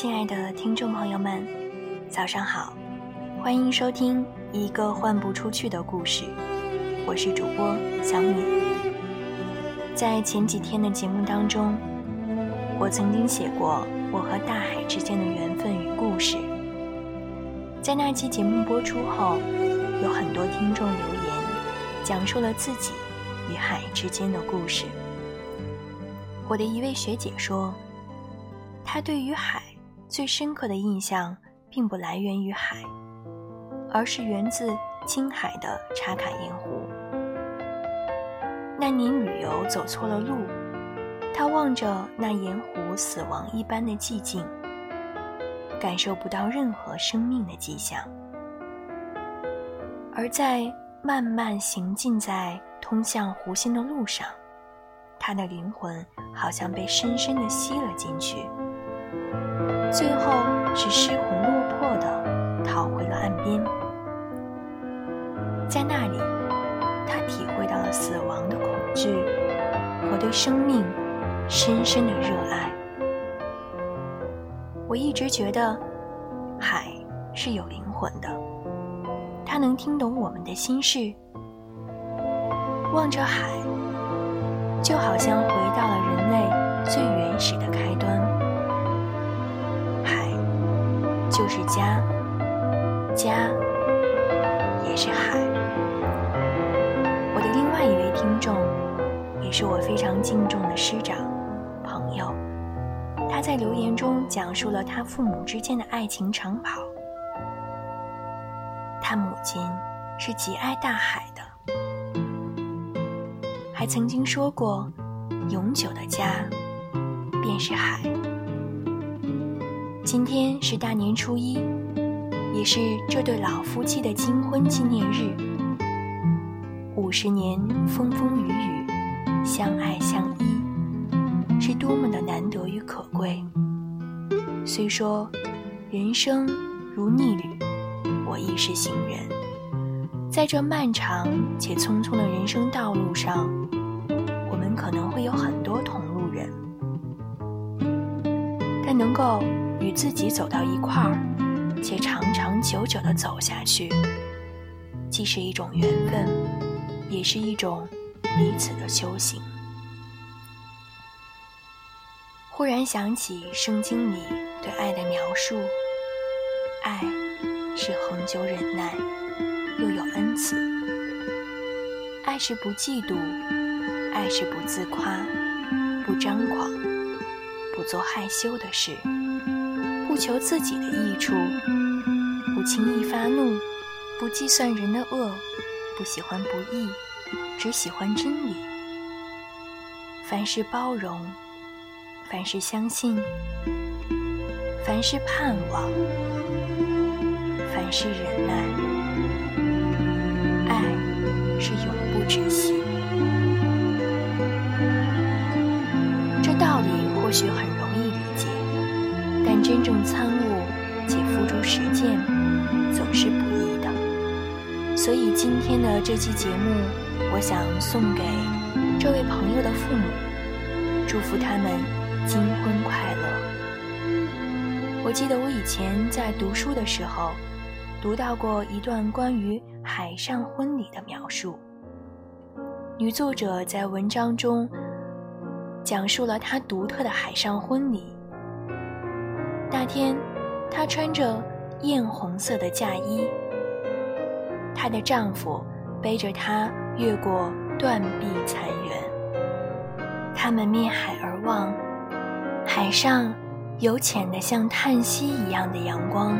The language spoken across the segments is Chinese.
亲爱的听众朋友们，早上好，欢迎收听一个换不出去的故事。我是主播小米。在前几天的节目当中，我曾经写过我和大海之间的缘分与故事。在那期节目播出后，有很多听众留言，讲述了自己与海之间的故事。我的一位学姐说，她对于海。最深刻的印象并不来源于海，而是源自青海的茶卡盐湖。那年旅游走错了路，他望着那盐湖死亡一般的寂静，感受不到任何生命的迹象。而在慢慢行进在通向湖心的路上，他的灵魂好像被深深地吸了进去。最后是失魂落魄的逃回了岸边，在那里，他体会到了死亡的恐惧和对生命深深的热爱。我一直觉得，海是有灵魂的，它能听懂我们的心事。望着海，就好像回到了人类最原始的开端。就是家，家也是海。我的另外一位听众，也是我非常敬重的师长朋友，他在留言中讲述了他父母之间的爱情长跑。他母亲是极爱大海的，还曾经说过，永久的家便是海。今天是大年初一，也是这对老夫妻的金婚纪念日。五十年风风雨雨，相爱相依，是多么的难得与可贵。虽说人生如逆旅，我亦是行人，在这漫长且匆匆的人生道路上，我们可能会有很多同路人，但能够。与自己走到一块儿，且长长久久的走下去，既是一种缘分，也是一种彼此的修行。忽然想起圣经里对爱的描述：爱是恒久忍耐，又有恩慈；爱是不嫉妒，爱是不自夸，不张狂，不做害羞的事。不求自己的益处，不轻易发怒，不计算人的恶，不喜欢不义，只喜欢真理。凡事包容，凡事相信，凡事盼望，凡事忍耐。爱是永不止息。这道理或许很容。真正参悟且付诸实践，总是不易的。所以今天的这期节目，我想送给这位朋友的父母，祝福他们金婚快乐。我记得我以前在读书的时候，读到过一段关于海上婚礼的描述。女作者在文章中讲述了她独特的海上婚礼。那天，她穿着艳红色的嫁衣，她的丈夫背着她越过断壁残垣。他们面海而望，海上有浅的像叹息一样的阳光。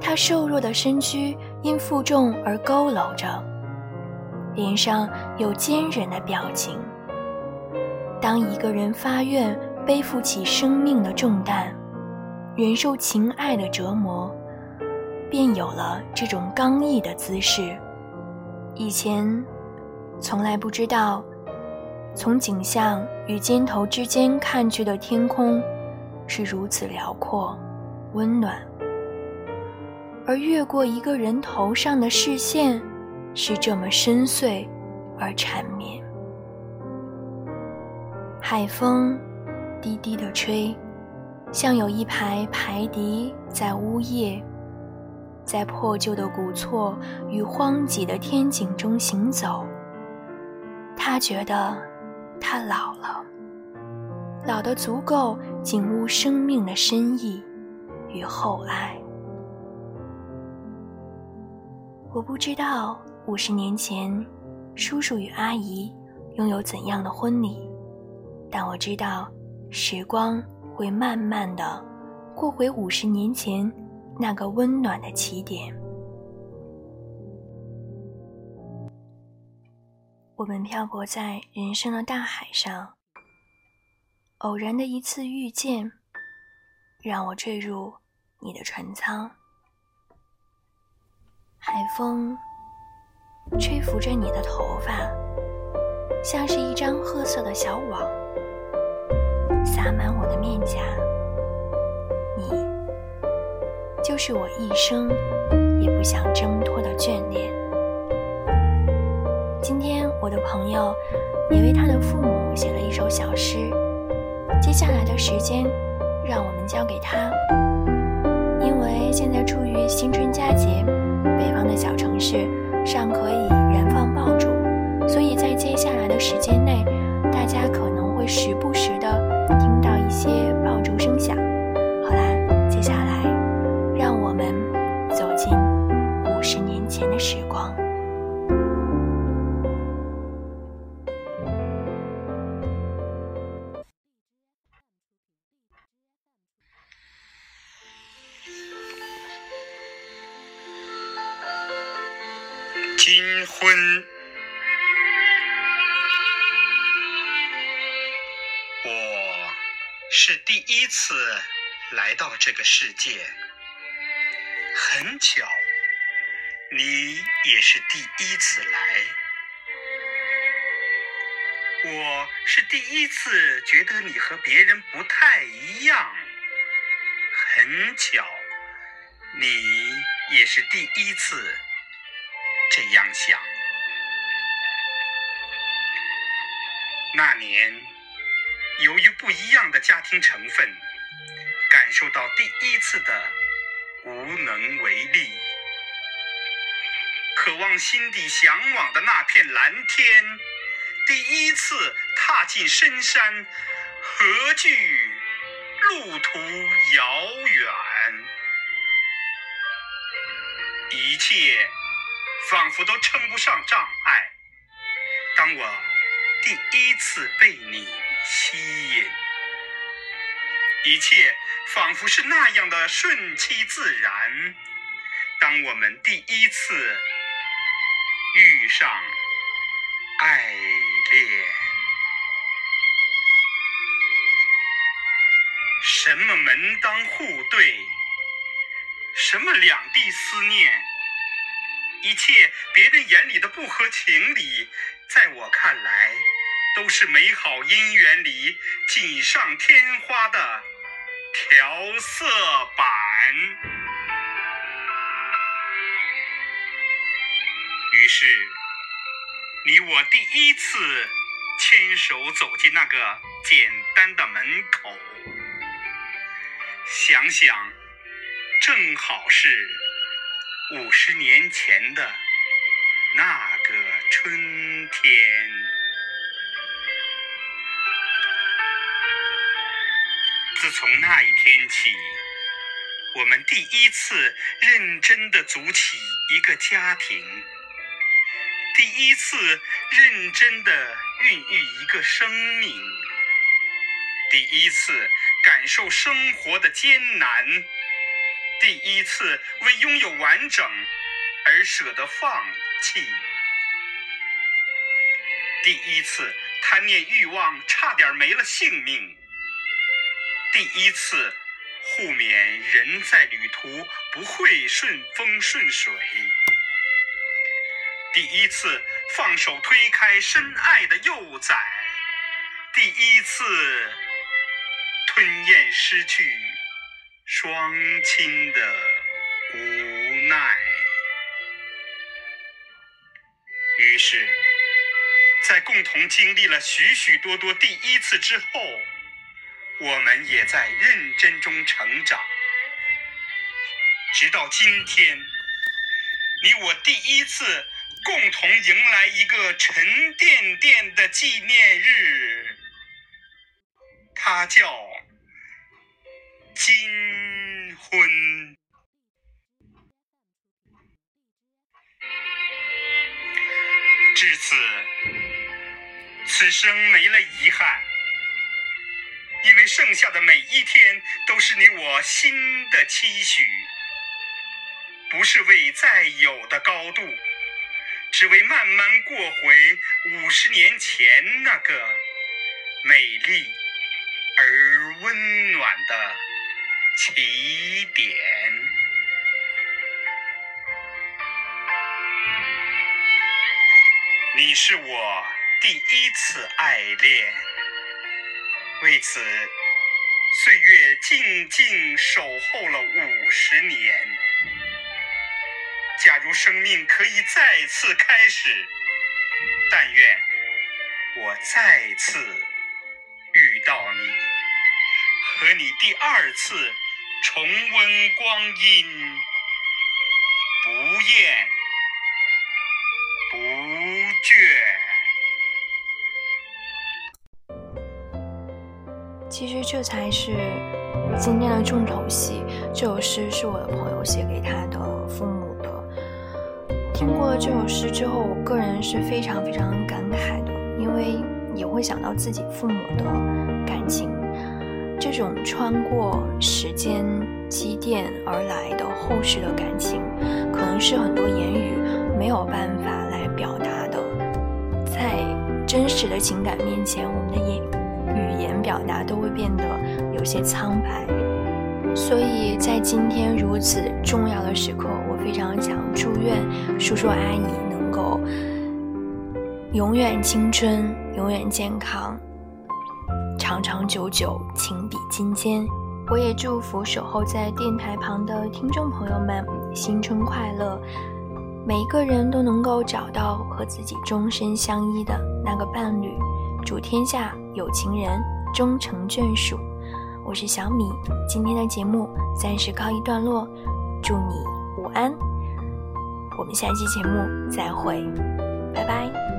她瘦弱的身躯因负重而佝偻着，脸上有坚忍的表情。当一个人发愿。背负起生命的重担，忍受情爱的折磨，便有了这种刚毅的姿势。以前，从来不知道，从景象与肩头之间看去的天空，是如此辽阔、温暖；而越过一个人头上的视线，是这么深邃而缠绵。海风。低低的吹，像有一排排笛在呜咽，在破旧的古厝与荒瘠的天井中行走。他觉得他老了，老得足够景悟生命的深意与厚爱。我不知道五十年前，叔叔与阿姨拥有怎样的婚礼，但我知道，时光会慢慢的过回五十年前那个温暖的起点。我们漂泊在人生的大海上，偶然的一次遇见，让我坠入你的船舱。海风吹拂着你的头发，像是一张褐色的小网，洒满我的面颊。你，就是我一生也不想挣脱的眷恋。今天，我的朋友也为他的父母写了一首小诗。接下来的时间，让我们交给他，因为现在处于新春佳节。北方的小城市尚可以燃放爆竹，所以在接下来的时间内，金婚，我是第一次来到这个世界，很巧，你也是第一次来。我是第一次觉得你和别人不太一样，很巧，你也是第一次。这样想，那年由于不一样的家庭成分，感受到第一次的无能为力，渴望心底向往的那片蓝天，第一次踏进深山，何惧路途遥远，一切。仿佛都称不上障碍。当我第一次被你吸引，一切仿佛是那样的顺其自然。当我们第一次遇上爱恋，什么门当户对，什么两地思念。一切别人眼里的不合情理，在我看来，都是美好姻缘里锦上添花的调色板。于是，你我第一次牵手走进那个简单的门口，想想，正好是。五十年前的那个春天，自从那一天起，我们第一次认真的组起一个家庭，第一次认真的孕育一个生命，第一次感受生活的艰难。第一次为拥有完整而舍得放弃，第一次贪念欲望差点没了性命，第一次互勉人在旅途不会顺风顺水，第一次放手推开深爱的幼崽，第一次吞咽失去。双亲的无奈。于是，在共同经历了许许多多第一次之后，我们也在认真中成长，直到今天，你我第一次共同迎来一个沉甸甸的纪念日，它叫金婚。至此，此生没了遗憾。因为剩下的每一天都是你我新的期许，不是为再有的高度，只为慢慢过回五十年前那个美丽而温暖的起点。你是我第一次爱恋。为此，岁月静静守候了五十年。假如生命可以再次开始，但愿我再次遇到你，和你第二次重温光阴，不厌不倦。其实这才是今天的重头戏。这首诗是我的朋友写给他的父母的。听过了这首诗之后，我个人是非常非常感慨的，因为也会想到自己父母的感情。这种穿过时间积淀而来的厚实的感情，可能是很多言语没有办法来表达的。在真实的情感面前，我们的言。语言表达都会变得有些苍白，所以在今天如此重要的时刻，我非常想祝愿叔叔阿姨能够永远青春，永远健康，长长久久，情比金坚。我也祝福守候在电台旁的听众朋友们新春快乐，每一个人都能够找到和自己终身相依的那个伴侣。祝天下有情人终成眷属。我是小米，今天的节目暂时告一段落，祝你午安。我们下期节目再会，拜拜。